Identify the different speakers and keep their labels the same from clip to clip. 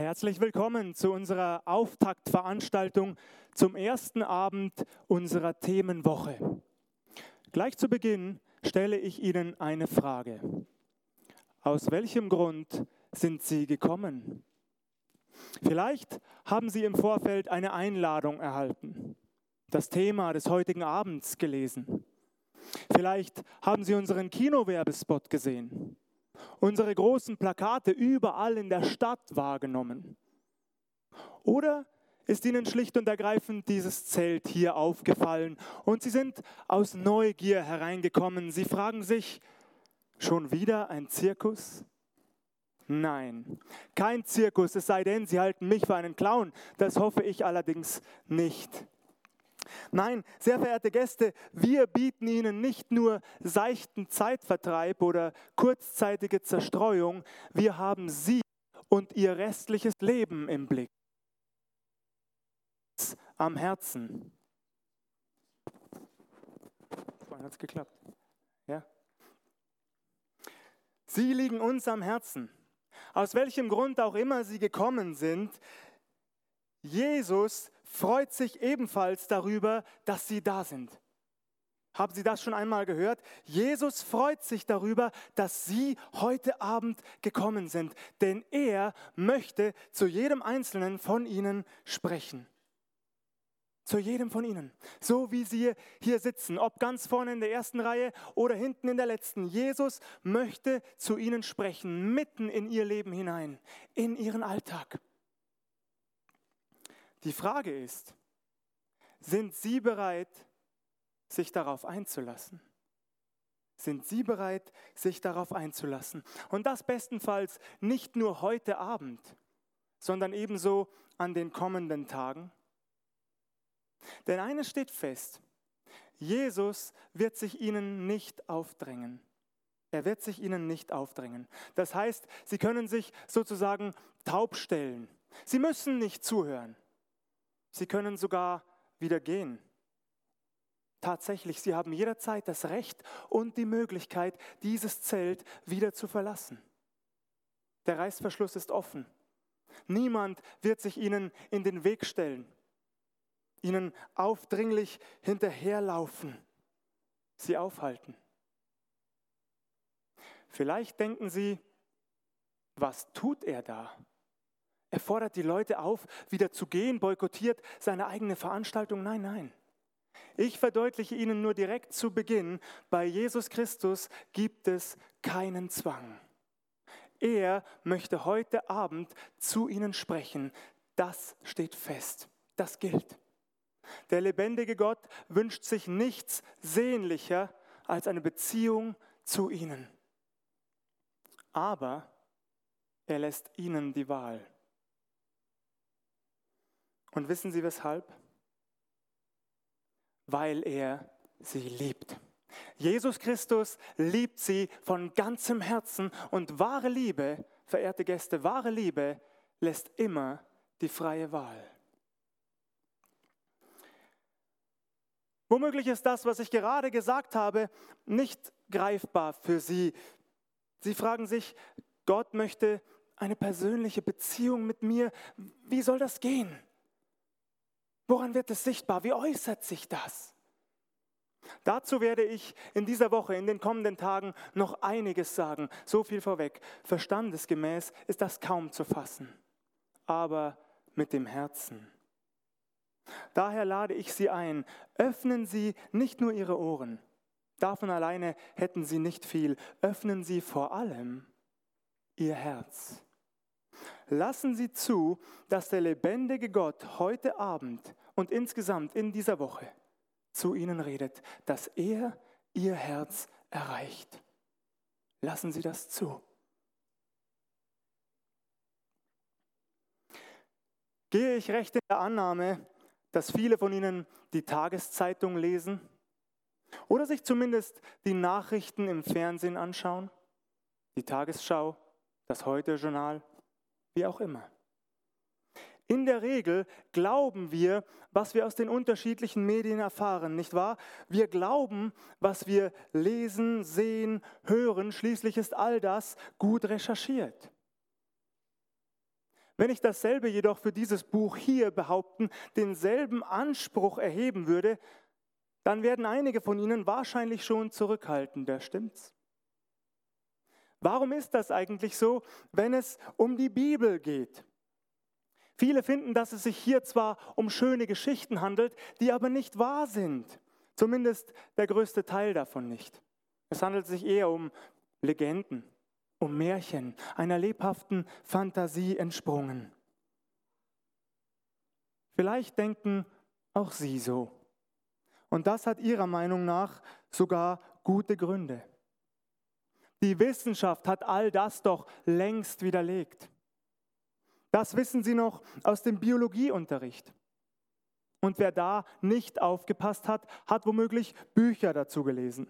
Speaker 1: Herzlich willkommen zu unserer Auftaktveranstaltung zum ersten Abend unserer Themenwoche. Gleich zu Beginn stelle ich Ihnen eine Frage. Aus welchem Grund sind Sie gekommen? Vielleicht haben Sie im Vorfeld eine Einladung erhalten, das Thema des heutigen Abends gelesen. Vielleicht haben Sie unseren Kinowerbespot gesehen unsere großen Plakate überall in der Stadt wahrgenommen? Oder ist Ihnen schlicht und ergreifend dieses Zelt hier aufgefallen und Sie sind aus Neugier hereingekommen? Sie fragen sich, schon wieder ein Zirkus? Nein, kein Zirkus, es sei denn, Sie halten mich für einen Clown. Das hoffe ich allerdings nicht. Nein, sehr verehrte Gäste, wir bieten Ihnen nicht nur seichten Zeitvertreib oder kurzzeitige Zerstreuung, wir haben Sie und Ihr restliches Leben im Blick. Am Herzen. Vorhin hat es geklappt. Ja? Sie liegen uns am Herzen. Aus welchem Grund auch immer Sie gekommen sind, Jesus freut sich ebenfalls darüber, dass sie da sind. Haben Sie das schon einmal gehört? Jesus freut sich darüber, dass Sie heute Abend gekommen sind, denn er möchte zu jedem Einzelnen von Ihnen sprechen. Zu jedem von Ihnen. So wie Sie hier sitzen, ob ganz vorne in der ersten Reihe oder hinten in der letzten. Jesus möchte zu Ihnen sprechen, mitten in Ihr Leben hinein, in Ihren Alltag. Die Frage ist, sind Sie bereit, sich darauf einzulassen? Sind Sie bereit, sich darauf einzulassen? Und das bestenfalls nicht nur heute Abend, sondern ebenso an den kommenden Tagen? Denn eines steht fest, Jesus wird sich Ihnen nicht aufdrängen. Er wird sich Ihnen nicht aufdrängen. Das heißt, Sie können sich sozusagen taub stellen. Sie müssen nicht zuhören. Sie können sogar wieder gehen. Tatsächlich, Sie haben jederzeit das Recht und die Möglichkeit, dieses Zelt wieder zu verlassen. Der Reißverschluss ist offen. Niemand wird sich Ihnen in den Weg stellen, Ihnen aufdringlich hinterherlaufen, Sie aufhalten. Vielleicht denken Sie, was tut er da? Er fordert die Leute auf, wieder zu gehen, boykottiert seine eigene Veranstaltung. Nein, nein. Ich verdeutliche Ihnen nur direkt zu Beginn, bei Jesus Christus gibt es keinen Zwang. Er möchte heute Abend zu Ihnen sprechen. Das steht fest. Das gilt. Der lebendige Gott wünscht sich nichts sehnlicher als eine Beziehung zu Ihnen. Aber er lässt Ihnen die Wahl. Und wissen Sie weshalb? Weil er sie liebt. Jesus Christus liebt sie von ganzem Herzen und wahre Liebe, verehrte Gäste, wahre Liebe lässt immer die freie Wahl. Womöglich ist das, was ich gerade gesagt habe, nicht greifbar für Sie. Sie fragen sich, Gott möchte eine persönliche Beziehung mit mir. Wie soll das gehen? Woran wird es sichtbar? Wie äußert sich das? Dazu werde ich in dieser Woche, in den kommenden Tagen noch einiges sagen. So viel vorweg. Verstandesgemäß ist das kaum zu fassen, aber mit dem Herzen. Daher lade ich Sie ein, öffnen Sie nicht nur Ihre Ohren, davon alleine hätten Sie nicht viel, öffnen Sie vor allem Ihr Herz. Lassen Sie zu, dass der lebendige Gott heute Abend und insgesamt in dieser Woche zu Ihnen redet, dass er Ihr Herz erreicht. Lassen Sie das zu. Gehe ich recht in der Annahme, dass viele von Ihnen die Tageszeitung lesen oder sich zumindest die Nachrichten im Fernsehen anschauen, die Tagesschau, das Heute-Journal? wie auch immer. In der Regel glauben wir, was wir aus den unterschiedlichen Medien erfahren, nicht wahr? Wir glauben, was wir lesen, sehen, hören. Schließlich ist all das gut recherchiert. Wenn ich dasselbe jedoch für dieses Buch hier behaupten, denselben Anspruch erheben würde, dann werden einige von Ihnen wahrscheinlich schon zurückhaltender, stimmt's? Warum ist das eigentlich so, wenn es um die Bibel geht? Viele finden, dass es sich hier zwar um schöne Geschichten handelt, die aber nicht wahr sind. Zumindest der größte Teil davon nicht. Es handelt sich eher um Legenden, um Märchen, einer lebhaften Fantasie entsprungen. Vielleicht denken auch Sie so. Und das hat Ihrer Meinung nach sogar gute Gründe. Die Wissenschaft hat all das doch längst widerlegt. Das wissen Sie noch aus dem Biologieunterricht. Und wer da nicht aufgepasst hat, hat womöglich Bücher dazu gelesen.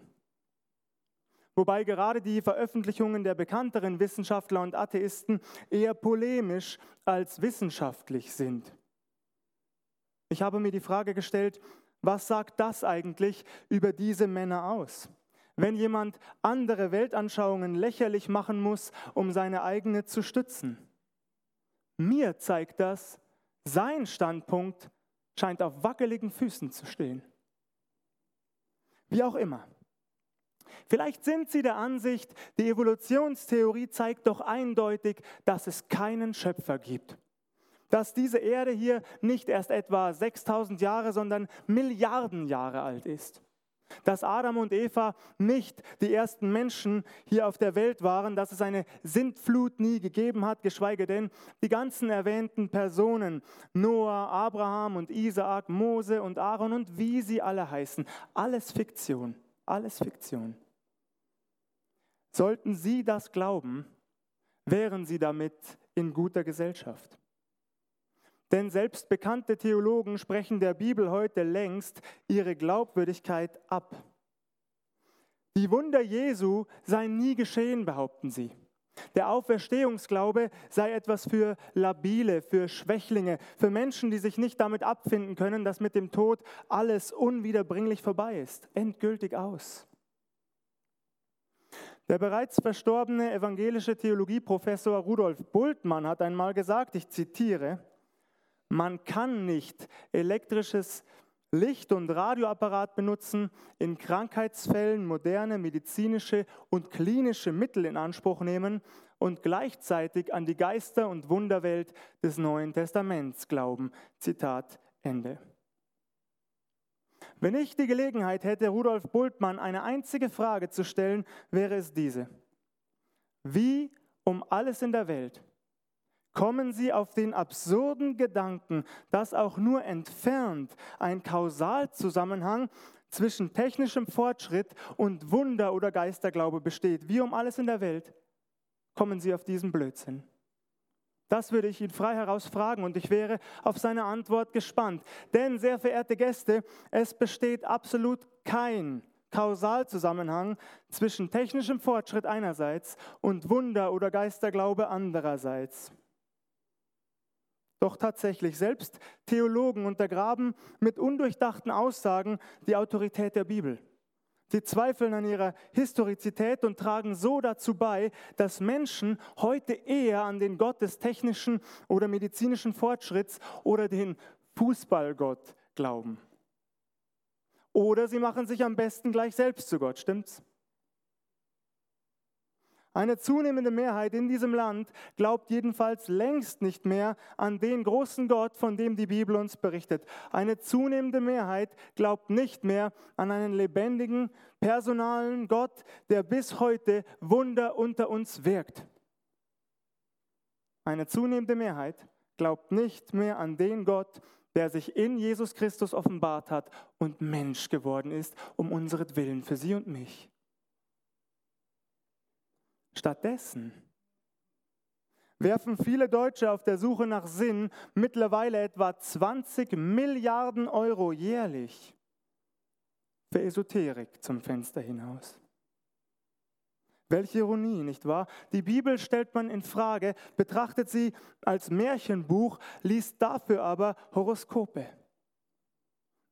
Speaker 1: Wobei gerade die Veröffentlichungen der bekannteren Wissenschaftler und Atheisten eher polemisch als wissenschaftlich sind. Ich habe mir die Frage gestellt, was sagt das eigentlich über diese Männer aus? Wenn jemand andere Weltanschauungen lächerlich machen muss, um seine eigene zu stützen. Mir zeigt das, sein Standpunkt scheint auf wackeligen Füßen zu stehen. Wie auch immer. Vielleicht sind Sie der Ansicht, die Evolutionstheorie zeigt doch eindeutig, dass es keinen Schöpfer gibt. Dass diese Erde hier nicht erst etwa 6000 Jahre, sondern Milliarden Jahre alt ist dass Adam und Eva nicht die ersten Menschen hier auf der Welt waren, dass es eine Sintflut nie gegeben hat, geschweige denn die ganzen erwähnten Personen, Noah, Abraham und Isaak, Mose und Aaron und wie sie alle heißen, alles Fiktion, alles Fiktion. Sollten Sie das glauben, wären Sie damit in guter Gesellschaft. Denn selbst bekannte Theologen sprechen der Bibel heute längst ihre Glaubwürdigkeit ab. Die Wunder Jesu seien nie geschehen, behaupten sie. Der Auferstehungsglaube sei etwas für Labile, für Schwächlinge, für Menschen, die sich nicht damit abfinden können, dass mit dem Tod alles unwiederbringlich vorbei ist, endgültig aus. Der bereits verstorbene evangelische Theologieprofessor Rudolf Bultmann hat einmal gesagt, ich zitiere, man kann nicht elektrisches Licht- und Radioapparat benutzen, in Krankheitsfällen moderne medizinische und klinische Mittel in Anspruch nehmen und gleichzeitig an die Geister- und Wunderwelt des Neuen Testaments glauben. Zitat Ende. Wenn ich die Gelegenheit hätte, Rudolf Bultmann eine einzige Frage zu stellen, wäre es diese. Wie um alles in der Welt kommen sie auf den absurden Gedanken, dass auch nur entfernt ein Kausalzusammenhang zwischen technischem Fortschritt und Wunder- oder Geisterglaube besteht, wie um alles in der Welt, kommen sie auf diesen Blödsinn. Das würde ich ihn frei heraus fragen und ich wäre auf seine Antwort gespannt. Denn, sehr verehrte Gäste, es besteht absolut kein Kausalzusammenhang zwischen technischem Fortschritt einerseits und Wunder- oder Geisterglaube andererseits. Doch tatsächlich, selbst Theologen untergraben mit undurchdachten Aussagen die Autorität der Bibel. Sie zweifeln an ihrer Historizität und tragen so dazu bei, dass Menschen heute eher an den Gott des technischen oder medizinischen Fortschritts oder den Fußballgott glauben. Oder sie machen sich am besten gleich selbst zu Gott, stimmt's? Eine zunehmende Mehrheit in diesem Land glaubt jedenfalls längst nicht mehr an den großen Gott, von dem die Bibel uns berichtet. Eine zunehmende Mehrheit glaubt nicht mehr an einen lebendigen, personalen Gott, der bis heute Wunder unter uns wirkt. Eine zunehmende Mehrheit glaubt nicht mehr an den Gott, der sich in Jesus Christus offenbart hat und Mensch geworden ist, um unseretwillen, für sie und mich. Stattdessen werfen viele Deutsche auf der Suche nach Sinn mittlerweile etwa 20 Milliarden Euro jährlich für Esoterik zum Fenster hinaus. Welche Ironie, nicht wahr? Die Bibel stellt man in Frage, betrachtet sie als Märchenbuch, liest dafür aber Horoskope.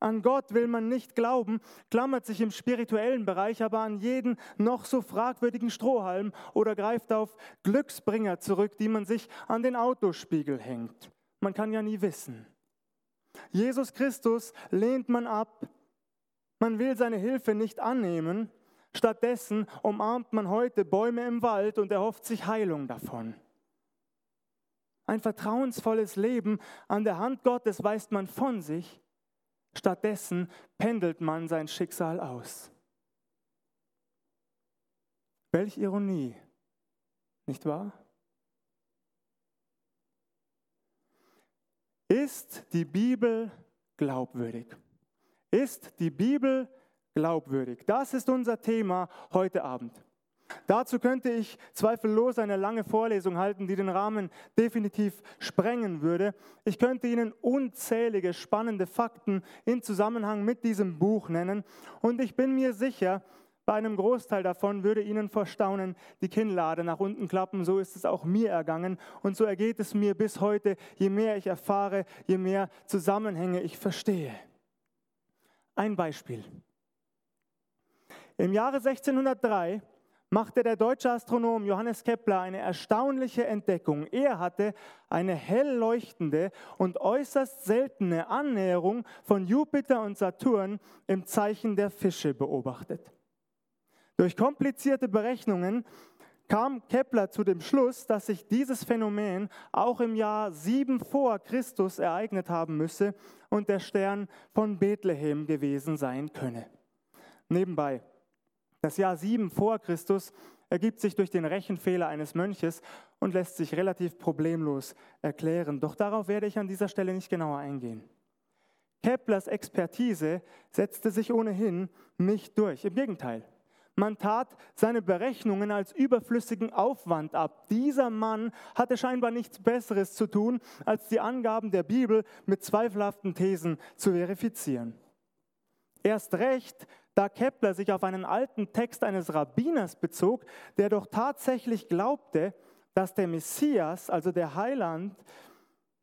Speaker 1: An Gott will man nicht glauben, klammert sich im spirituellen Bereich aber an jeden noch so fragwürdigen Strohhalm oder greift auf Glücksbringer zurück, die man sich an den Autospiegel hängt. Man kann ja nie wissen. Jesus Christus lehnt man ab. Man will seine Hilfe nicht annehmen. Stattdessen umarmt man heute Bäume im Wald und erhofft sich Heilung davon. Ein vertrauensvolles Leben an der Hand Gottes weist man von sich Stattdessen pendelt man sein Schicksal aus. Welch Ironie, nicht wahr? Ist die Bibel glaubwürdig? Ist die Bibel glaubwürdig? Das ist unser Thema heute Abend. Dazu könnte ich zweifellos eine lange Vorlesung halten, die den Rahmen definitiv sprengen würde. Ich könnte Ihnen unzählige spannende Fakten in Zusammenhang mit diesem Buch nennen und ich bin mir sicher, bei einem Großteil davon würde Ihnen vor Staunen die Kinnlade nach unten klappen. So ist es auch mir ergangen und so ergeht es mir bis heute. Je mehr ich erfahre, je mehr Zusammenhänge ich verstehe. Ein Beispiel. Im Jahre 1603 machte der deutsche Astronom Johannes Kepler eine erstaunliche Entdeckung. Er hatte eine hell leuchtende und äußerst seltene Annäherung von Jupiter und Saturn im Zeichen der Fische beobachtet. Durch komplizierte Berechnungen kam Kepler zu dem Schluss, dass sich dieses Phänomen auch im Jahr 7 vor Christus ereignet haben müsse und der Stern von Bethlehem gewesen sein könne. Nebenbei, das Jahr 7 vor Christus ergibt sich durch den Rechenfehler eines Mönches und lässt sich relativ problemlos erklären. Doch darauf werde ich an dieser Stelle nicht genauer eingehen. Keplers Expertise setzte sich ohnehin nicht durch. Im Gegenteil, man tat seine Berechnungen als überflüssigen Aufwand ab. Dieser Mann hatte scheinbar nichts Besseres zu tun, als die Angaben der Bibel mit zweifelhaften Thesen zu verifizieren. Erst recht, da Kepler sich auf einen alten Text eines Rabbiners bezog, der doch tatsächlich glaubte, dass der Messias, also der Heiland,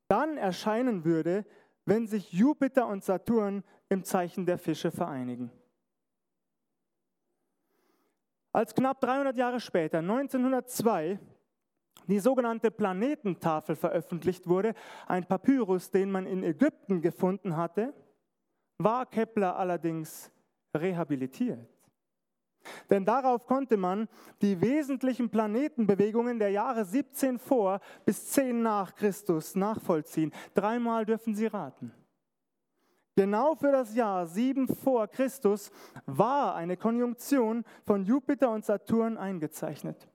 Speaker 1: dann erscheinen würde, wenn sich Jupiter und Saturn im Zeichen der Fische vereinigen. Als knapp 300 Jahre später, 1902, die sogenannte Planetentafel veröffentlicht wurde, ein Papyrus, den man in Ägypten gefunden hatte, war Kepler allerdings rehabilitiert. Denn darauf konnte man die wesentlichen Planetenbewegungen der Jahre 17 vor bis 10 nach Christus nachvollziehen. Dreimal dürfen Sie raten. Genau für das Jahr 7 vor Christus war eine Konjunktion von Jupiter und Saturn eingezeichnet.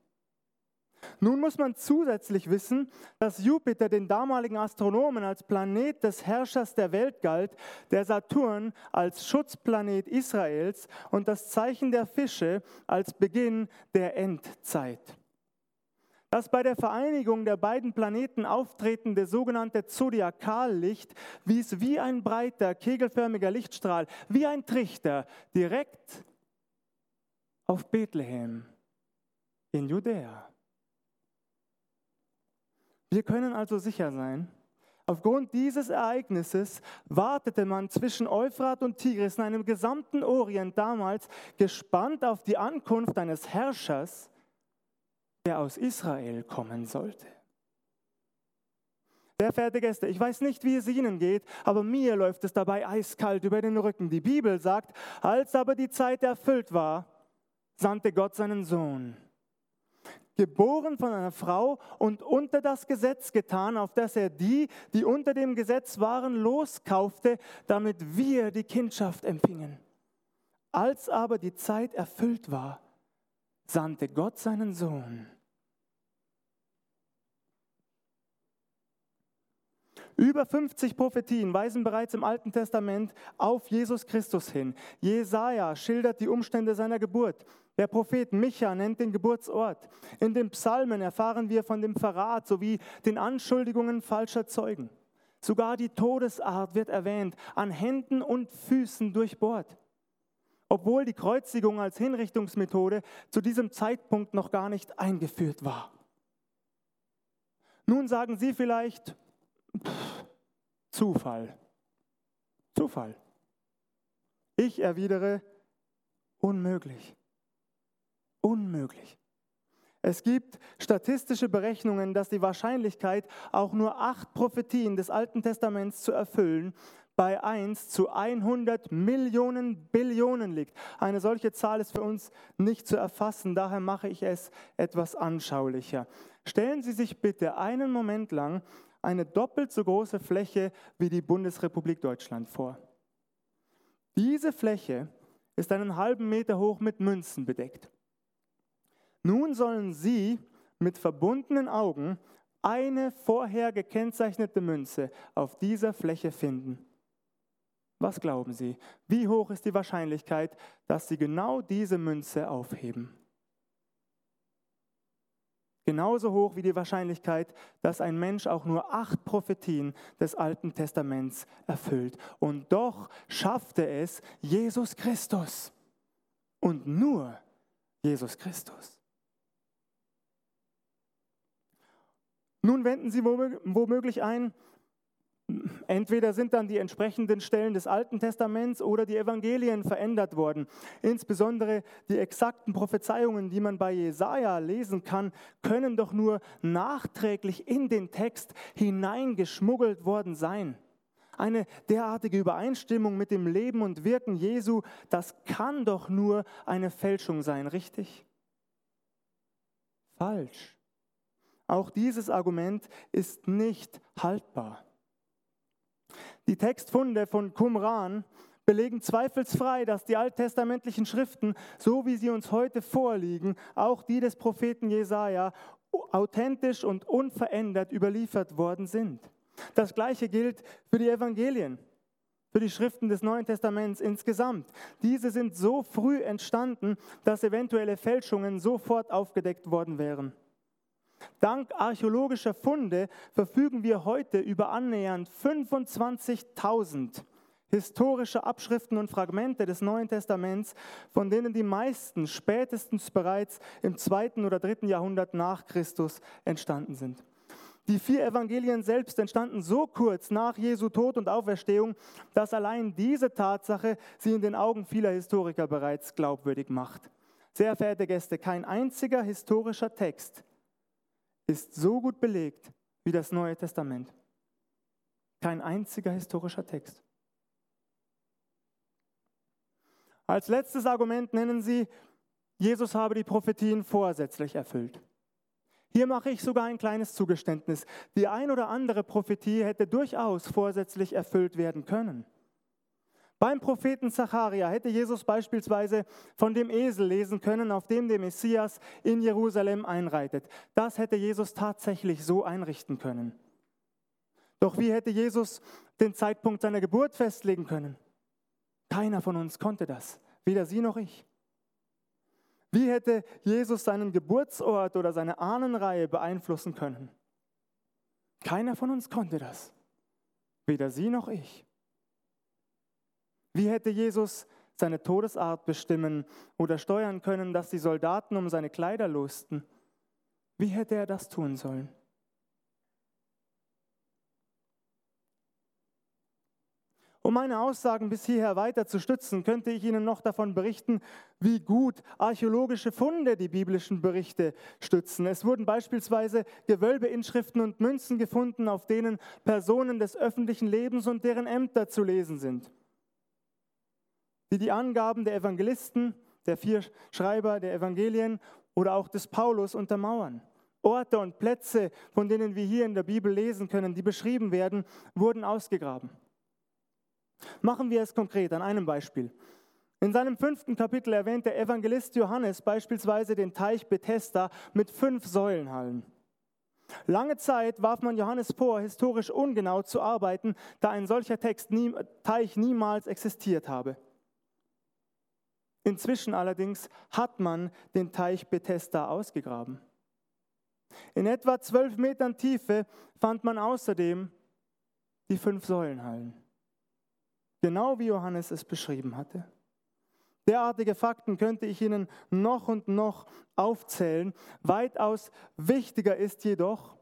Speaker 1: Nun muss man zusätzlich wissen, dass Jupiter den damaligen Astronomen als Planet des Herrschers der Welt galt, der Saturn als Schutzplanet Israels und das Zeichen der Fische als Beginn der Endzeit. Das bei der Vereinigung der beiden Planeten auftretende sogenannte Zodiakallicht wies wie ein breiter, kegelförmiger Lichtstrahl, wie ein Trichter, direkt auf Bethlehem in Judäa. Wir können also sicher sein, aufgrund dieses Ereignisses wartete man zwischen Euphrat und Tigris in einem gesamten Orient damals gespannt auf die Ankunft eines Herrschers, der aus Israel kommen sollte. Sehr verehrte Gäste, ich weiß nicht, wie es Ihnen geht, aber mir läuft es dabei eiskalt über den Rücken. Die Bibel sagt, als aber die Zeit erfüllt war, sandte Gott seinen Sohn geboren von einer Frau und unter das Gesetz getan, auf das er die, die unter dem Gesetz waren, loskaufte, damit wir die Kindschaft empfingen. Als aber die Zeit erfüllt war, sandte Gott seinen Sohn. Über 50 Prophetien weisen bereits im Alten Testament auf Jesus Christus hin. Jesaja schildert die Umstände seiner Geburt. Der Prophet Micha nennt den Geburtsort. In den Psalmen erfahren wir von dem Verrat sowie den Anschuldigungen falscher Zeugen. Sogar die Todesart wird erwähnt, an Händen und Füßen durchbohrt. Obwohl die Kreuzigung als Hinrichtungsmethode zu diesem Zeitpunkt noch gar nicht eingeführt war. Nun sagen Sie vielleicht, pff, Zufall. Zufall. Ich erwidere, unmöglich. Unmöglich. Es gibt statistische Berechnungen, dass die Wahrscheinlichkeit, auch nur acht Prophetien des Alten Testaments zu erfüllen, bei 1 zu 100 Millionen Billionen liegt. Eine solche Zahl ist für uns nicht zu erfassen, daher mache ich es etwas anschaulicher. Stellen Sie sich bitte einen Moment lang eine doppelt so große Fläche wie die Bundesrepublik Deutschland vor. Diese Fläche ist einen halben Meter hoch mit Münzen bedeckt. Nun sollen Sie mit verbundenen Augen eine vorher gekennzeichnete Münze auf dieser Fläche finden. Was glauben Sie? Wie hoch ist die Wahrscheinlichkeit, dass Sie genau diese Münze aufheben? Genauso hoch wie die Wahrscheinlichkeit, dass ein Mensch auch nur acht Prophetien des Alten Testaments erfüllt. Und doch schaffte es Jesus Christus. Und nur Jesus Christus. Nun wenden Sie womöglich ein, entweder sind dann die entsprechenden Stellen des Alten Testaments oder die Evangelien verändert worden. Insbesondere die exakten Prophezeiungen, die man bei Jesaja lesen kann, können doch nur nachträglich in den Text hineingeschmuggelt worden sein. Eine derartige Übereinstimmung mit dem Leben und Wirken Jesu, das kann doch nur eine Fälschung sein, richtig? Falsch. Auch dieses Argument ist nicht haltbar. Die Textfunde von Qumran belegen zweifelsfrei, dass die alttestamentlichen Schriften, so wie sie uns heute vorliegen, auch die des Propheten Jesaja, authentisch und unverändert überliefert worden sind. Das gleiche gilt für die Evangelien, für die Schriften des Neuen Testaments insgesamt. Diese sind so früh entstanden, dass eventuelle Fälschungen sofort aufgedeckt worden wären. Dank archäologischer Funde verfügen wir heute über annähernd 25.000 historische Abschriften und Fragmente des Neuen Testaments, von denen die meisten spätestens bereits im zweiten oder dritten Jahrhundert nach Christus entstanden sind. Die vier Evangelien selbst entstanden so kurz nach Jesu Tod und Auferstehung, dass allein diese Tatsache sie in den Augen vieler Historiker bereits glaubwürdig macht. Sehr verehrte Gäste, kein einziger historischer Text ist so gut belegt wie das Neue Testament. Kein einziger historischer Text. Als letztes Argument nennen sie, Jesus habe die Prophetien vorsätzlich erfüllt. Hier mache ich sogar ein kleines Zugeständnis. Die ein oder andere Prophetie hätte durchaus vorsätzlich erfüllt werden können. Beim Propheten Zacharia hätte Jesus beispielsweise von dem Esel lesen können, auf dem der Messias in Jerusalem einreitet. Das hätte Jesus tatsächlich so einrichten können. Doch wie hätte Jesus den Zeitpunkt seiner Geburt festlegen können? Keiner von uns konnte das, weder Sie noch ich. Wie hätte Jesus seinen Geburtsort oder seine Ahnenreihe beeinflussen können? Keiner von uns konnte das, weder Sie noch ich. Wie hätte Jesus seine Todesart bestimmen oder steuern können, dass die Soldaten um seine Kleider lussten? Wie hätte er das tun sollen? Um meine Aussagen bis hierher weiter zu stützen, könnte ich Ihnen noch davon berichten, wie gut archäologische Funde die biblischen Berichte stützen. Es wurden beispielsweise Gewölbeinschriften und Münzen gefunden, auf denen Personen des öffentlichen Lebens und deren Ämter zu lesen sind die die Angaben der Evangelisten, der vier Schreiber der Evangelien oder auch des Paulus untermauern. Orte und Plätze, von denen wir hier in der Bibel lesen können, die beschrieben werden, wurden ausgegraben. Machen wir es konkret an einem Beispiel. In seinem fünften Kapitel erwähnt der Evangelist Johannes beispielsweise den Teich Bethesda mit fünf Säulenhallen. Lange Zeit warf man Johannes vor, historisch ungenau zu arbeiten, da ein solcher Text Teich niemals existiert habe. Inzwischen allerdings hat man den Teich Bethesda ausgegraben. In etwa zwölf Metern Tiefe fand man außerdem die fünf Säulenhallen. Genau wie Johannes es beschrieben hatte. Derartige Fakten könnte ich Ihnen noch und noch aufzählen. Weitaus wichtiger ist jedoch,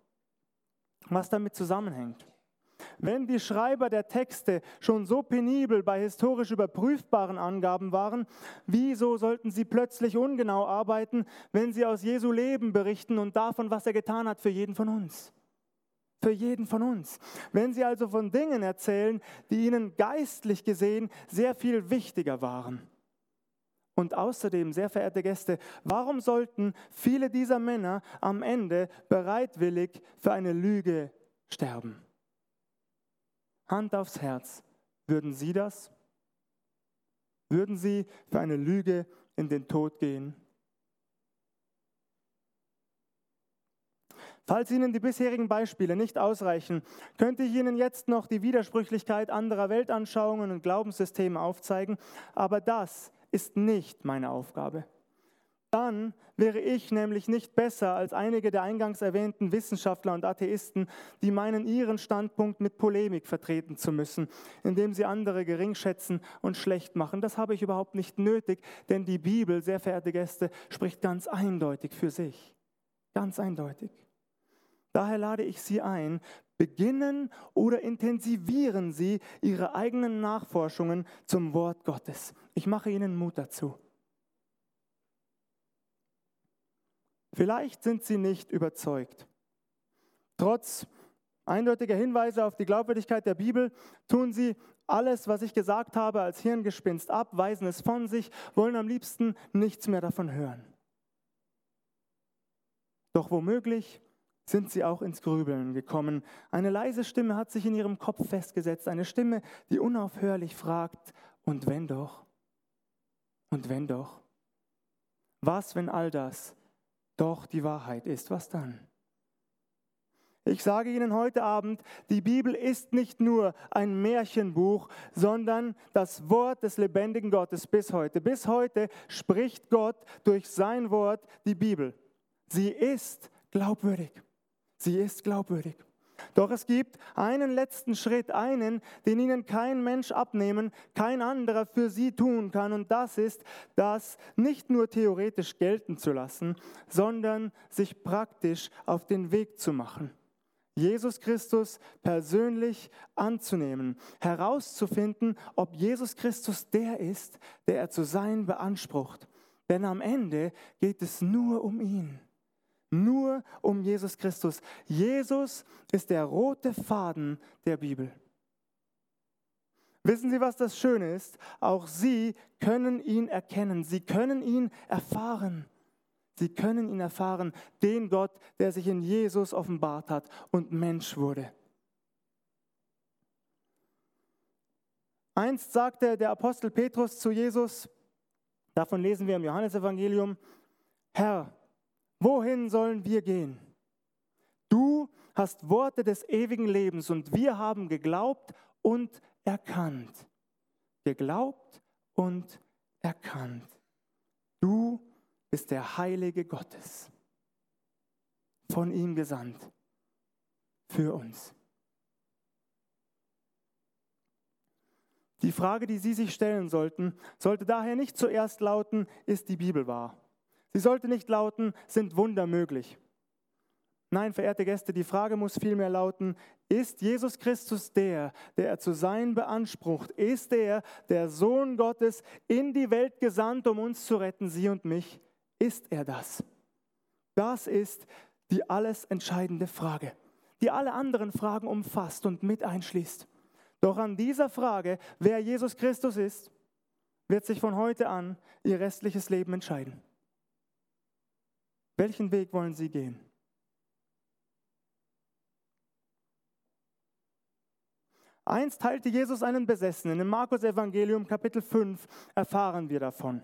Speaker 1: was damit zusammenhängt. Wenn die Schreiber der Texte schon so penibel bei historisch überprüfbaren Angaben waren, wieso sollten sie plötzlich ungenau arbeiten, wenn sie aus Jesu Leben berichten und davon, was er getan hat für jeden von uns? Für jeden von uns. Wenn sie also von Dingen erzählen, die ihnen geistlich gesehen sehr viel wichtiger waren. Und außerdem, sehr verehrte Gäste, warum sollten viele dieser Männer am Ende bereitwillig für eine Lüge sterben? Hand aufs Herz, würden Sie das? Würden Sie für eine Lüge in den Tod gehen? Falls Ihnen die bisherigen Beispiele nicht ausreichen, könnte ich Ihnen jetzt noch die Widersprüchlichkeit anderer Weltanschauungen und Glaubenssysteme aufzeigen, aber das ist nicht meine Aufgabe. Dann wäre ich nämlich nicht besser als einige der eingangs erwähnten Wissenschaftler und Atheisten, die meinen, ihren Standpunkt mit Polemik vertreten zu müssen, indem sie andere geringschätzen und schlecht machen. Das habe ich überhaupt nicht nötig, denn die Bibel, sehr verehrte Gäste, spricht ganz eindeutig für sich. Ganz eindeutig. Daher lade ich Sie ein, beginnen oder intensivieren Sie Ihre eigenen Nachforschungen zum Wort Gottes. Ich mache Ihnen Mut dazu. Vielleicht sind Sie nicht überzeugt. Trotz eindeutiger Hinweise auf die Glaubwürdigkeit der Bibel tun Sie alles, was ich gesagt habe, als Hirngespinst ab, weisen es von sich, wollen am liebsten nichts mehr davon hören. Doch womöglich sind sie auch ins Grübeln gekommen. Eine leise Stimme hat sich in ihrem Kopf festgesetzt, eine Stimme, die unaufhörlich fragt, und wenn doch? Und wenn doch? Was, wenn all das doch die Wahrheit ist? Was dann? Ich sage Ihnen heute Abend, die Bibel ist nicht nur ein Märchenbuch, sondern das Wort des lebendigen Gottes bis heute. Bis heute spricht Gott durch sein Wort die Bibel. Sie ist glaubwürdig. Sie ist glaubwürdig. Doch es gibt einen letzten Schritt, einen, den ihnen kein Mensch abnehmen, kein anderer für sie tun kann. Und das ist, das nicht nur theoretisch gelten zu lassen, sondern sich praktisch auf den Weg zu machen. Jesus Christus persönlich anzunehmen, herauszufinden, ob Jesus Christus der ist, der er zu sein beansprucht. Denn am Ende geht es nur um ihn. Nur um Jesus Christus. Jesus ist der rote Faden der Bibel. Wissen Sie, was das Schöne ist? Auch Sie können ihn erkennen. Sie können ihn erfahren. Sie können ihn erfahren, den Gott, der sich in Jesus offenbart hat und Mensch wurde. Einst sagte der Apostel Petrus zu Jesus, davon lesen wir im Johannesevangelium, Herr, Wohin sollen wir gehen? Du hast Worte des ewigen Lebens und wir haben geglaubt und erkannt. Geglaubt und erkannt. Du bist der Heilige Gottes, von ihm gesandt, für uns. Die Frage, die Sie sich stellen sollten, sollte daher nicht zuerst lauten, ist die Bibel wahr? Sie sollte nicht lauten, sind Wunder möglich? Nein, verehrte Gäste, die Frage muss vielmehr lauten, ist Jesus Christus der, der er zu sein beansprucht? Ist er der Sohn Gottes in die Welt gesandt, um uns zu retten, Sie und mich? Ist er das? Das ist die alles entscheidende Frage, die alle anderen Fragen umfasst und mit einschließt. Doch an dieser Frage, wer Jesus Christus ist, wird sich von heute an Ihr restliches Leben entscheiden. Welchen Weg wollen Sie gehen? Einst teilte Jesus einen Besessenen. Im Markus Evangelium Kapitel 5 erfahren wir davon.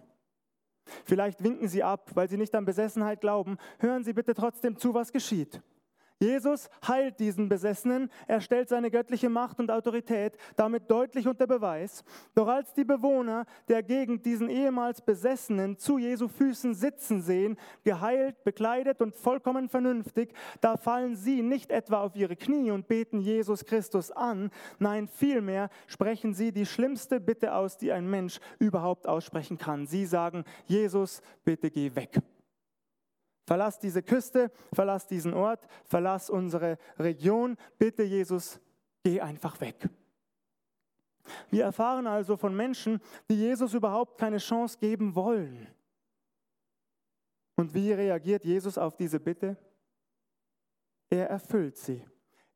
Speaker 1: Vielleicht winken Sie ab, weil Sie nicht an Besessenheit glauben. Hören Sie bitte trotzdem zu, was geschieht. Jesus heilt diesen Besessenen, er stellt seine göttliche Macht und Autorität damit deutlich unter Beweis. Doch als die Bewohner der Gegend diesen ehemals Besessenen zu Jesu Füßen sitzen sehen, geheilt, bekleidet und vollkommen vernünftig, da fallen sie nicht etwa auf ihre Knie und beten Jesus Christus an, nein, vielmehr sprechen sie die schlimmste Bitte aus, die ein Mensch überhaupt aussprechen kann. Sie sagen, Jesus, bitte geh weg. Verlass diese Küste, verlass diesen Ort, verlass unsere Region. Bitte, Jesus, geh einfach weg. Wir erfahren also von Menschen, die Jesus überhaupt keine Chance geben wollen. Und wie reagiert Jesus auf diese Bitte? Er erfüllt sie.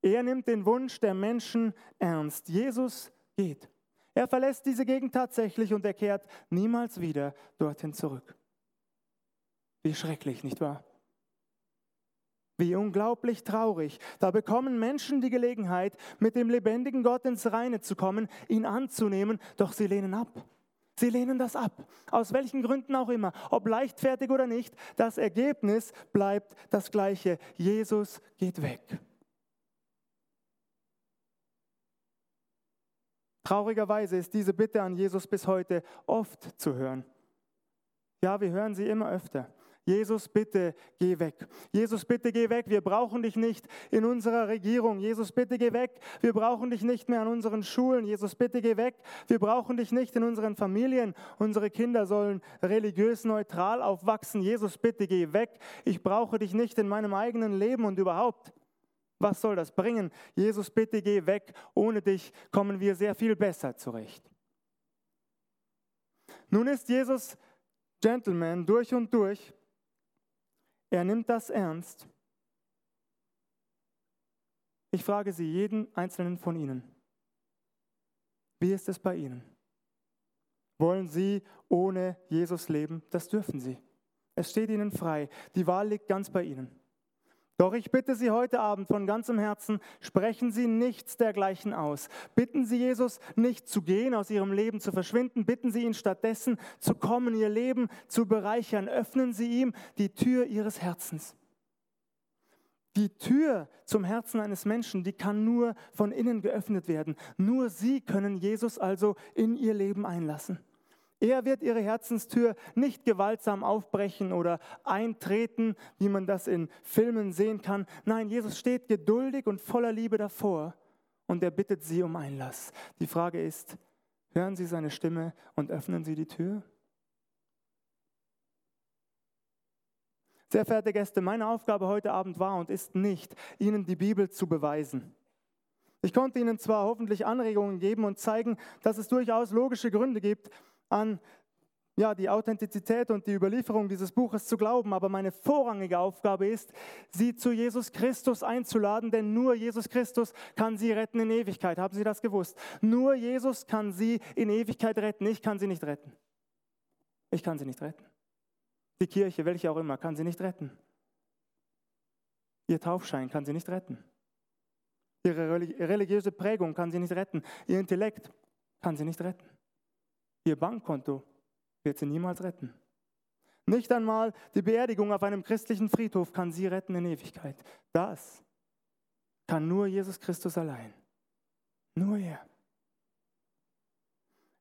Speaker 1: Er nimmt den Wunsch der Menschen ernst. Jesus geht. Er verlässt diese Gegend tatsächlich und er kehrt niemals wieder dorthin zurück. Wie schrecklich, nicht wahr? Wie unglaublich traurig. Da bekommen Menschen die Gelegenheit, mit dem lebendigen Gott ins Reine zu kommen, ihn anzunehmen, doch sie lehnen ab. Sie lehnen das ab, aus welchen Gründen auch immer, ob leichtfertig oder nicht. Das Ergebnis bleibt das gleiche. Jesus geht weg. Traurigerweise ist diese Bitte an Jesus bis heute oft zu hören. Ja, wir hören sie immer öfter. Jesus, bitte geh weg. Jesus, bitte geh weg. Wir brauchen dich nicht in unserer Regierung. Jesus, bitte geh weg. Wir brauchen dich nicht mehr an unseren Schulen. Jesus, bitte geh weg. Wir brauchen dich nicht in unseren Familien. Unsere Kinder sollen religiös neutral aufwachsen. Jesus, bitte geh weg. Ich brauche dich nicht in meinem eigenen Leben und überhaupt. Was soll das bringen? Jesus, bitte geh weg. Ohne dich kommen wir sehr viel besser zurecht. Nun ist Jesus Gentleman durch und durch er nimmt das ernst. Ich frage Sie, jeden einzelnen von Ihnen, wie ist es bei Ihnen? Wollen Sie ohne Jesus leben? Das dürfen Sie. Es steht Ihnen frei. Die Wahl liegt ganz bei Ihnen. Doch ich bitte Sie heute Abend von ganzem Herzen, sprechen Sie nichts dergleichen aus. Bitten Sie Jesus nicht zu gehen, aus Ihrem Leben zu verschwinden. Bitten Sie ihn stattdessen zu kommen, Ihr Leben zu bereichern. Öffnen Sie ihm die Tür Ihres Herzens. Die Tür zum Herzen eines Menschen, die kann nur von innen geöffnet werden. Nur Sie können Jesus also in Ihr Leben einlassen. Er wird ihre Herzenstür nicht gewaltsam aufbrechen oder eintreten, wie man das in Filmen sehen kann. Nein, Jesus steht geduldig und voller Liebe davor und er bittet sie um Einlass. Die Frage ist, hören Sie seine Stimme und öffnen Sie die Tür? Sehr verehrte Gäste, meine Aufgabe heute Abend war und ist nicht, Ihnen die Bibel zu beweisen. Ich konnte Ihnen zwar hoffentlich Anregungen geben und zeigen, dass es durchaus logische Gründe gibt, an ja, die Authentizität und die Überlieferung dieses Buches zu glauben, aber meine vorrangige Aufgabe ist, sie zu Jesus Christus einzuladen, denn nur Jesus Christus kann sie retten in Ewigkeit. Haben Sie das gewusst? Nur Jesus kann sie in Ewigkeit retten. Ich kann sie nicht retten. Ich kann sie nicht retten. Die Kirche, welche auch immer, kann sie nicht retten. Ihr Taufschein kann sie nicht retten. Ihre religiöse Prägung kann sie nicht retten. Ihr Intellekt kann sie nicht retten. Ihr Bankkonto wird sie niemals retten. Nicht einmal die Beerdigung auf einem christlichen Friedhof kann sie retten in Ewigkeit. Das kann nur Jesus Christus allein. Nur er.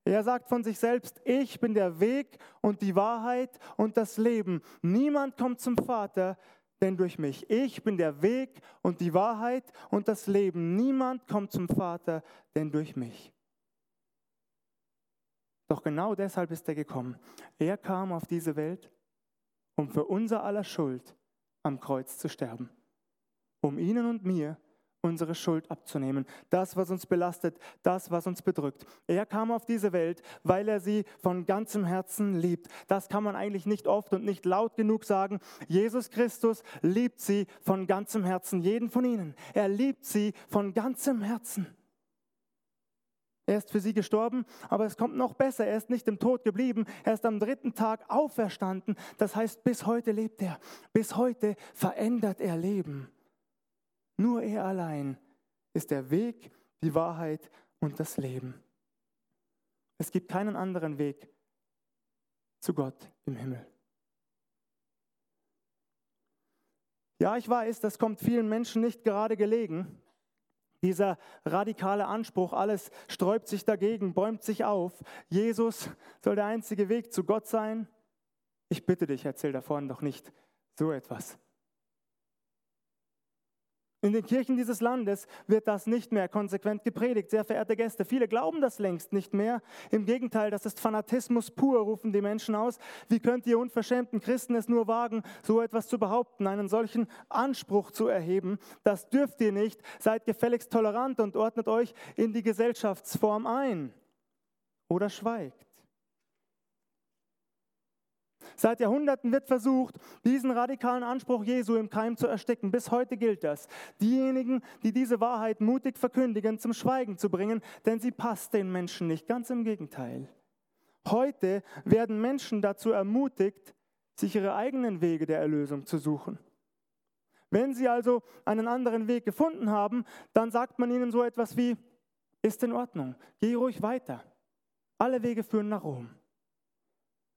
Speaker 1: Er sagt von sich selbst, ich bin der Weg und die Wahrheit und das Leben. Niemand kommt zum Vater, denn durch mich. Ich bin der Weg und die Wahrheit und das Leben. Niemand kommt zum Vater, denn durch mich. Doch genau deshalb ist er gekommen. Er kam auf diese Welt, um für unser aller Schuld am Kreuz zu sterben. Um Ihnen und mir unsere Schuld abzunehmen. Das, was uns belastet, das, was uns bedrückt. Er kam auf diese Welt, weil er sie von ganzem Herzen liebt. Das kann man eigentlich nicht oft und nicht laut genug sagen. Jesus Christus liebt sie von ganzem Herzen, jeden von ihnen. Er liebt sie von ganzem Herzen. Er ist für sie gestorben, aber es kommt noch besser. Er ist nicht im Tod geblieben. Er ist am dritten Tag auferstanden. Das heißt, bis heute lebt er. Bis heute verändert er Leben. Nur er allein ist der Weg, die Wahrheit und das Leben. Es gibt keinen anderen Weg zu Gott im Himmel. Ja, ich weiß, das kommt vielen Menschen nicht gerade gelegen. Dieser radikale Anspruch, alles sträubt sich dagegen, bäumt sich auf. Jesus soll der einzige Weg zu Gott sein. Ich bitte dich, erzähl da vorne doch nicht so etwas. In den Kirchen dieses Landes wird das nicht mehr konsequent gepredigt. Sehr verehrte Gäste, viele glauben das längst nicht mehr. Im Gegenteil, das ist Fanatismus pur, rufen die Menschen aus. Wie könnt ihr unverschämten Christen es nur wagen, so etwas zu behaupten, einen solchen Anspruch zu erheben? Das dürft ihr nicht. Seid gefälligst tolerant und ordnet euch in die Gesellschaftsform ein. Oder schweigt. Seit Jahrhunderten wird versucht, diesen radikalen Anspruch Jesu im Keim zu ersticken. Bis heute gilt das. Diejenigen, die diese Wahrheit mutig verkündigen, zum Schweigen zu bringen, denn sie passt den Menschen nicht. Ganz im Gegenteil. Heute werden Menschen dazu ermutigt, sich ihre eigenen Wege der Erlösung zu suchen. Wenn sie also einen anderen Weg gefunden haben, dann sagt man ihnen so etwas wie, ist in Ordnung, geh ruhig weiter. Alle Wege führen nach Rom.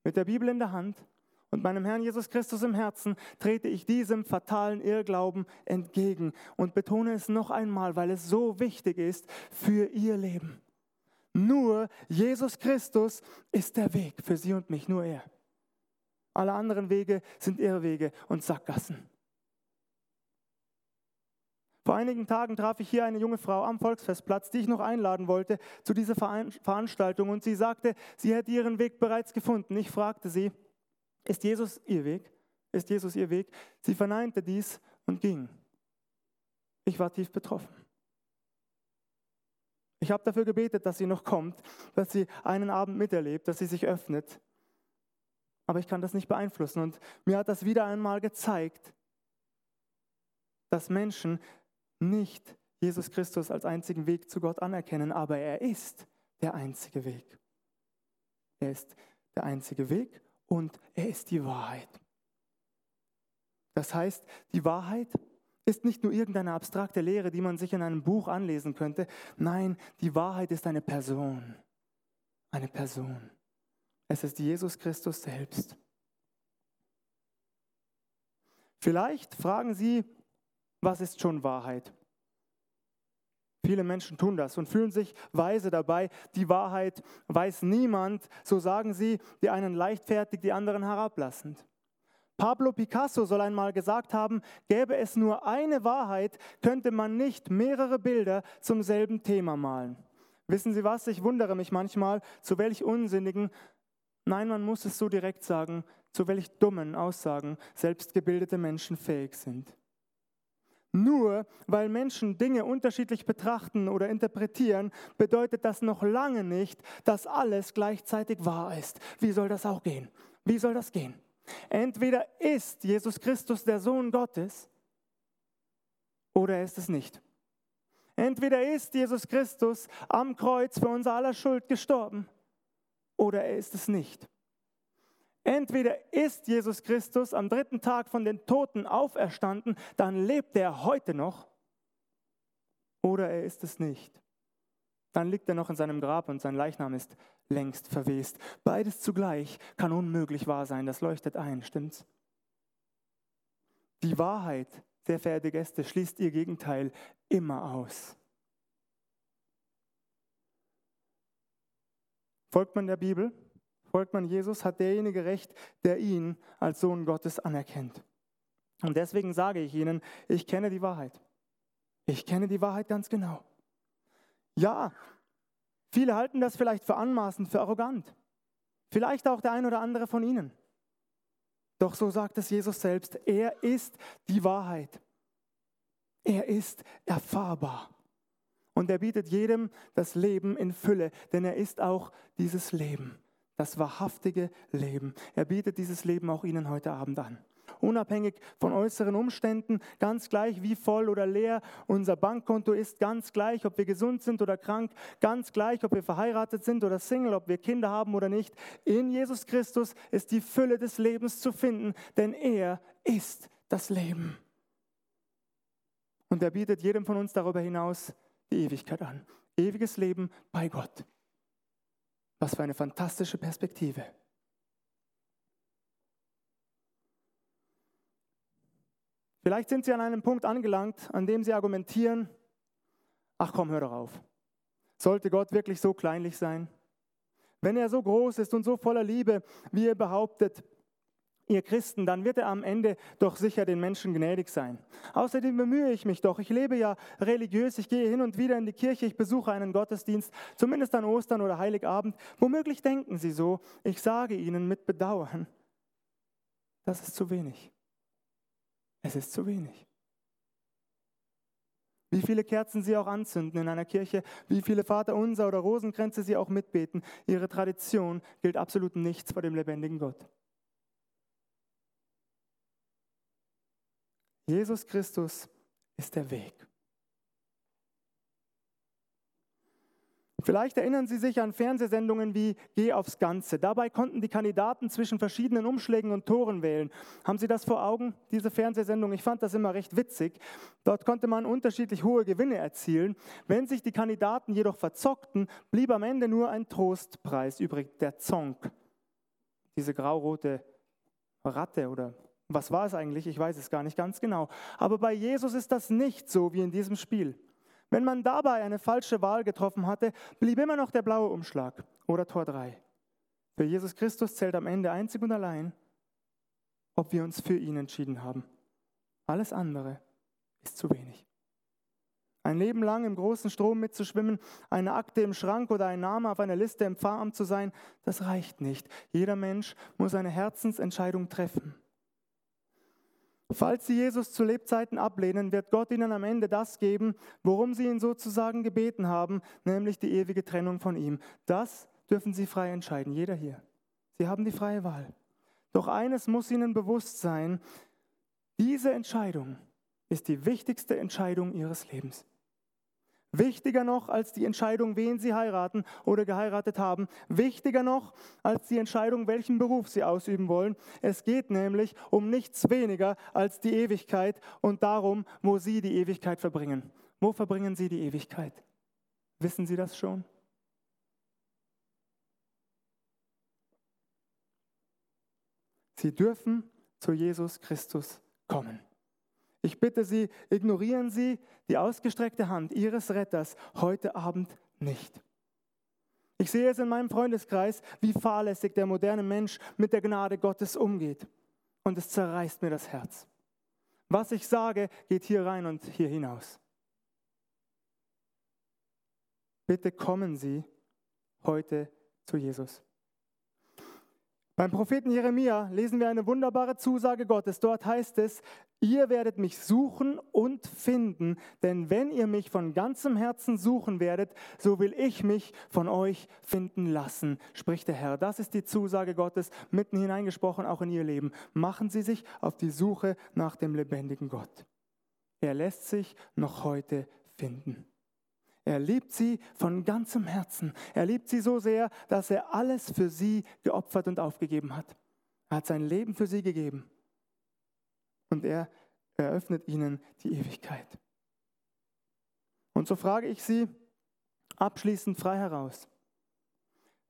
Speaker 1: Mit der Bibel in der Hand und meinem Herrn Jesus Christus im Herzen trete ich diesem fatalen Irrglauben entgegen und betone es noch einmal, weil es so wichtig ist für ihr Leben. Nur Jesus Christus ist der Weg für sie und mich, nur er. Alle anderen Wege sind Irrwege und Sackgassen. Vor einigen Tagen traf ich hier eine junge Frau am Volksfestplatz, die ich noch einladen wollte zu dieser Veranstaltung und sie sagte, sie hätte ihren Weg bereits gefunden. Ich fragte sie, ist Jesus ihr Weg? Ist Jesus ihr Weg? Sie verneinte dies und ging. Ich war tief betroffen. Ich habe dafür gebetet, dass sie noch kommt, dass sie einen Abend miterlebt, dass sie sich öffnet. Aber ich kann das nicht beeinflussen. Und mir hat das wieder einmal gezeigt, dass Menschen nicht Jesus Christus als einzigen Weg zu Gott anerkennen, aber er ist der einzige Weg. Er ist der einzige Weg und er ist die Wahrheit. Das heißt, die Wahrheit ist nicht nur irgendeine abstrakte Lehre, die man sich in einem Buch anlesen könnte. Nein, die Wahrheit ist eine Person. Eine Person. Es ist Jesus Christus selbst. Vielleicht fragen Sie, was ist schon Wahrheit? Viele Menschen tun das und fühlen sich weise dabei. Die Wahrheit weiß niemand, so sagen sie, die einen leichtfertig, die anderen herablassend. Pablo Picasso soll einmal gesagt haben, gäbe es nur eine Wahrheit, könnte man nicht mehrere Bilder zum selben Thema malen. Wissen Sie was? Ich wundere mich manchmal, zu welch unsinnigen, nein, man muss es so direkt sagen, zu welch dummen Aussagen selbstgebildete Menschen fähig sind. Nur weil Menschen Dinge unterschiedlich betrachten oder interpretieren, bedeutet das noch lange nicht, dass alles gleichzeitig wahr ist. Wie soll das auch gehen? Wie soll das gehen? Entweder ist Jesus Christus der Sohn Gottes oder er ist es nicht. Entweder ist Jesus Christus am Kreuz für unser aller Schuld gestorben oder er ist es nicht. Entweder ist Jesus Christus am dritten Tag von den Toten auferstanden, dann lebt er heute noch, oder er ist es nicht. Dann liegt er noch in seinem Grab und sein Leichnam ist längst verwest. Beides zugleich kann unmöglich wahr sein, das leuchtet ein, stimmt's? Die Wahrheit, sehr verehrte Gäste, schließt ihr Gegenteil immer aus. Folgt man der Bibel? Folgt man Jesus, hat derjenige Recht, der ihn als Sohn Gottes anerkennt. Und deswegen sage ich Ihnen, ich kenne die Wahrheit. Ich kenne die Wahrheit ganz genau. Ja, viele halten das vielleicht für anmaßend, für arrogant. Vielleicht auch der ein oder andere von Ihnen. Doch so sagt es Jesus selbst, er ist die Wahrheit. Er ist erfahrbar. Und er bietet jedem das Leben in Fülle, denn er ist auch dieses Leben das wahrhaftige Leben. Er bietet dieses Leben auch Ihnen heute Abend an. Unabhängig von äußeren Umständen, ganz gleich wie voll oder leer unser Bankkonto ist, ganz gleich, ob wir gesund sind oder krank, ganz gleich, ob wir verheiratet sind oder Single, ob wir Kinder haben oder nicht. In Jesus Christus ist die Fülle des Lebens zu finden, denn er ist das Leben. Und er bietet jedem von uns darüber hinaus die Ewigkeit an. Ewiges Leben bei Gott. Was für eine fantastische Perspektive. Vielleicht sind Sie an einem Punkt angelangt, an dem Sie argumentieren, ach komm, hör doch auf. Sollte Gott wirklich so kleinlich sein? Wenn er so groß ist und so voller Liebe, wie er behauptet, ihr Christen, dann wird er am Ende doch sicher den Menschen gnädig sein. Außerdem bemühe ich mich doch. Ich lebe ja religiös, ich gehe hin und wieder in die Kirche, ich besuche einen Gottesdienst, zumindest an Ostern oder Heiligabend. Womöglich denken Sie so, ich sage Ihnen mit Bedauern, das ist zu wenig. Es ist zu wenig. Wie viele Kerzen Sie auch anzünden in einer Kirche, wie viele Vaterunser oder Rosenkränze Sie auch mitbeten, Ihre Tradition gilt absolut nichts vor dem lebendigen Gott. Jesus Christus ist der Weg. Vielleicht erinnern Sie sich an Fernsehsendungen wie Geh aufs Ganze. Dabei konnten die Kandidaten zwischen verschiedenen Umschlägen und Toren wählen. Haben Sie das vor Augen, diese Fernsehsendung? Ich fand das immer recht witzig. Dort konnte man unterschiedlich hohe Gewinne erzielen. Wenn sich die Kandidaten jedoch verzockten, blieb am Ende nur ein Trostpreis übrig, der Zonk. Diese graurote Ratte oder was war es eigentlich? Ich weiß es gar nicht ganz genau. Aber bei Jesus ist das nicht so wie in diesem Spiel. Wenn man dabei eine falsche Wahl getroffen hatte, blieb immer noch der blaue Umschlag oder Tor 3. Für Jesus Christus zählt am Ende einzig und allein, ob wir uns für ihn entschieden haben. Alles andere ist zu wenig. Ein Leben lang im großen Strom mitzuschwimmen, eine Akte im Schrank oder ein Name auf einer Liste im Pfarramt zu sein, das reicht nicht. Jeder Mensch muss eine Herzensentscheidung treffen. Falls Sie Jesus zu Lebzeiten ablehnen, wird Gott Ihnen am Ende das geben, worum Sie ihn sozusagen gebeten haben, nämlich die ewige Trennung von ihm. Das dürfen Sie frei entscheiden, jeder hier. Sie haben die freie Wahl. Doch eines muss Ihnen bewusst sein, diese Entscheidung ist die wichtigste Entscheidung Ihres Lebens. Wichtiger noch als die Entscheidung, wen sie heiraten oder geheiratet haben. Wichtiger noch als die Entscheidung, welchen Beruf sie ausüben wollen. Es geht nämlich um nichts weniger als die Ewigkeit und darum, wo sie die Ewigkeit verbringen. Wo verbringen sie die Ewigkeit? Wissen Sie das schon? Sie dürfen zu Jesus Christus kommen. Ich bitte Sie, ignorieren Sie die ausgestreckte Hand Ihres Retters heute Abend nicht. Ich sehe es in meinem Freundeskreis, wie fahrlässig der moderne Mensch mit der Gnade Gottes umgeht. Und es zerreißt mir das Herz. Was ich sage, geht hier rein und hier hinaus. Bitte kommen Sie heute zu Jesus. Beim Propheten Jeremia lesen wir eine wunderbare Zusage Gottes. Dort heißt es, ihr werdet mich suchen und finden, denn wenn ihr mich von ganzem Herzen suchen werdet, so will ich mich von euch finden lassen, spricht der Herr. Das ist die Zusage Gottes, mitten hineingesprochen auch in ihr Leben. Machen Sie sich auf die Suche nach dem lebendigen Gott. Er lässt sich noch heute finden. Er liebt sie von ganzem Herzen. Er liebt sie so sehr, dass er alles für sie geopfert und aufgegeben hat. Er hat sein Leben für sie gegeben. Und er eröffnet ihnen die Ewigkeit. Und so frage ich Sie abschließend frei heraus.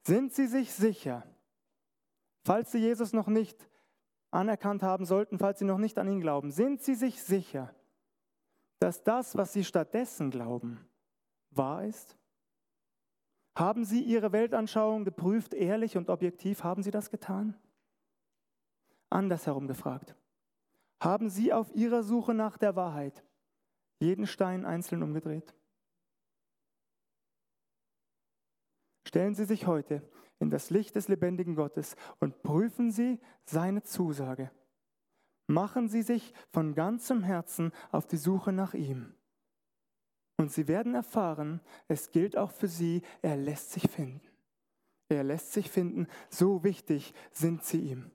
Speaker 1: Sind Sie sich sicher, falls Sie Jesus noch nicht anerkannt haben sollten, falls Sie noch nicht an ihn glauben, sind Sie sich sicher, dass das, was Sie stattdessen glauben, wahr ist? Haben Sie Ihre Weltanschauung geprüft, ehrlich und objektiv? Haben Sie das getan? Andersherum gefragt. Haben Sie auf Ihrer Suche nach der Wahrheit jeden Stein einzeln umgedreht? Stellen Sie sich heute in das Licht des lebendigen Gottes und prüfen Sie seine Zusage. Machen Sie sich von ganzem Herzen auf die Suche nach ihm. Und sie werden erfahren, es gilt auch für sie, er lässt sich finden. Er lässt sich finden, so wichtig sind sie ihm.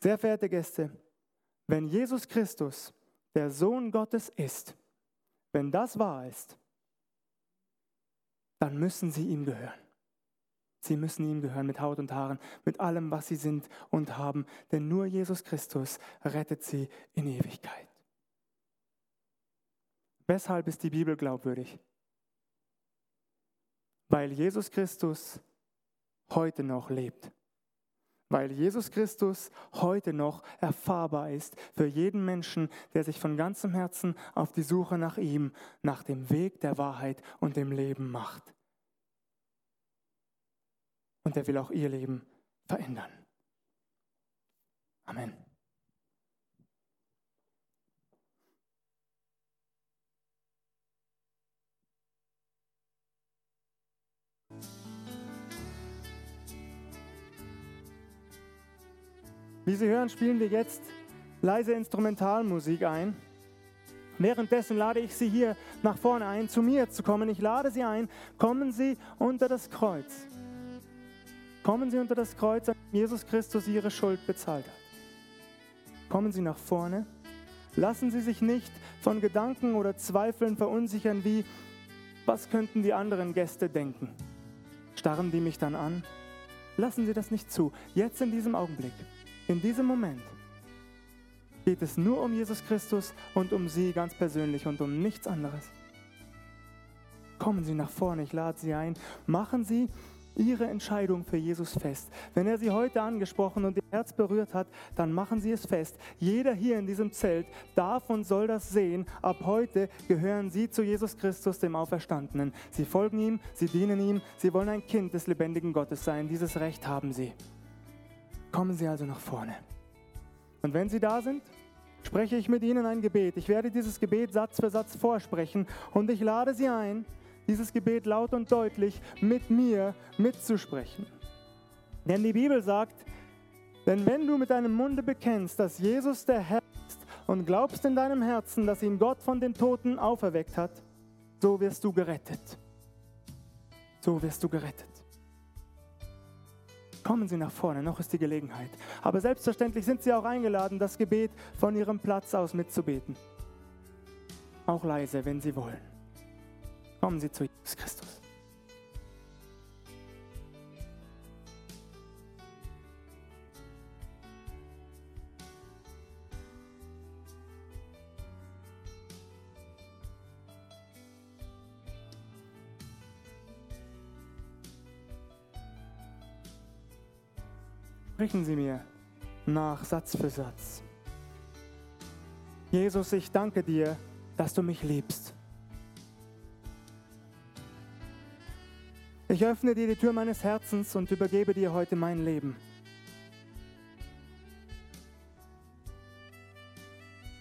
Speaker 1: Sehr verehrte Gäste, wenn Jesus Christus der Sohn Gottes ist, wenn das wahr ist, dann müssen sie ihm gehören. Sie müssen ihm gehören mit Haut und Haaren, mit allem, was sie sind und haben, denn nur Jesus Christus rettet sie in Ewigkeit. Weshalb ist die Bibel glaubwürdig? Weil Jesus Christus heute noch lebt. Weil Jesus Christus heute noch erfahrbar ist für jeden Menschen, der sich von ganzem Herzen auf die Suche nach ihm, nach dem Weg der Wahrheit und dem Leben macht. Und er will auch ihr Leben verändern. Amen. Wie Sie hören, spielen wir jetzt leise Instrumentalmusik ein. Währenddessen lade ich Sie hier nach vorne ein, zu mir zu kommen. Ich lade Sie ein, kommen Sie unter das Kreuz. Kommen Sie unter das Kreuz, an dem Jesus Christus Ihre Schuld bezahlt hat. Kommen Sie nach vorne. Lassen Sie sich nicht von Gedanken oder Zweifeln verunsichern, wie, was könnten die anderen Gäste denken? Starren die mich dann an? Lassen Sie das nicht zu, jetzt in diesem Augenblick. In diesem Moment geht es nur um Jesus Christus und um Sie ganz persönlich und um nichts anderes. Kommen Sie nach vorne, ich lade Sie ein. Machen Sie Ihre Entscheidung für Jesus fest. Wenn er Sie heute angesprochen und Ihr Herz berührt hat, dann machen Sie es fest. Jeder hier in diesem Zelt darf und soll das sehen. Ab heute gehören Sie zu Jesus Christus, dem Auferstandenen. Sie folgen ihm, Sie dienen ihm, Sie wollen ein Kind des lebendigen Gottes sein. Dieses Recht haben Sie. Kommen Sie also nach vorne. Und wenn Sie da sind, spreche ich mit Ihnen ein Gebet. Ich werde dieses Gebet Satz für Satz vorsprechen und ich lade Sie ein, dieses Gebet laut und deutlich mit mir mitzusprechen. Denn die Bibel sagt, denn wenn du mit deinem Munde bekennst, dass Jesus der Herr ist und glaubst in deinem Herzen, dass ihn Gott von den Toten auferweckt hat, so wirst du gerettet. So wirst du gerettet. Kommen Sie nach vorne, noch ist die Gelegenheit. Aber selbstverständlich sind Sie auch eingeladen, das Gebet von Ihrem Platz aus mitzubeten. Auch leise, wenn Sie wollen. Kommen Sie zu Jesus Christus. Sprechen Sie mir nach Satz für Satz. Jesus, ich danke dir, dass du mich liebst. Ich öffne dir die Tür meines Herzens und übergebe dir heute mein Leben.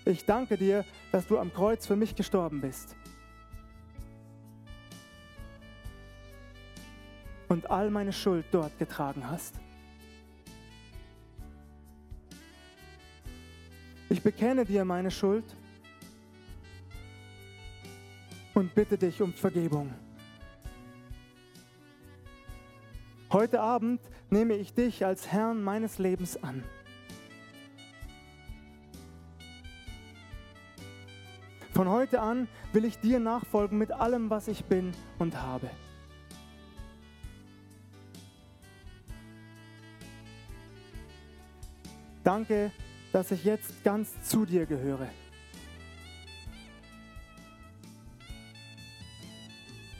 Speaker 1: Ich danke dir, dass du am Kreuz für mich gestorben bist. Und all meine Schuld dort getragen hast. Ich bekenne dir meine Schuld und bitte dich um Vergebung. Heute Abend nehme ich dich als Herrn meines Lebens an. Von heute an will ich dir nachfolgen mit allem, was ich bin und habe. Danke, dass ich jetzt ganz zu dir gehöre.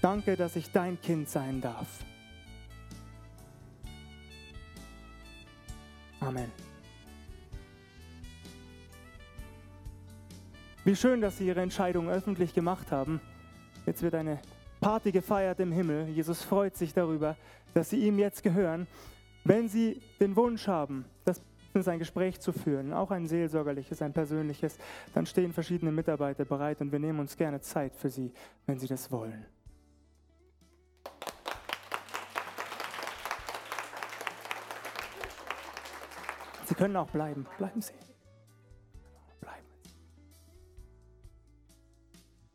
Speaker 1: Danke, dass ich dein Kind sein darf. Amen. Wie schön, dass Sie Ihre Entscheidung öffentlich gemacht haben. Jetzt wird eine Party gefeiert im Himmel. Jesus freut sich darüber, dass Sie ihm jetzt gehören. Wenn Sie den Wunsch haben, das ein Gespräch zu führen, auch ein seelsorgerliches, ein persönliches, dann stehen verschiedene Mitarbeiter bereit und wir nehmen uns gerne Zeit für sie, wenn sie das wollen. Sie können auch bleiben. Bleiben Sie.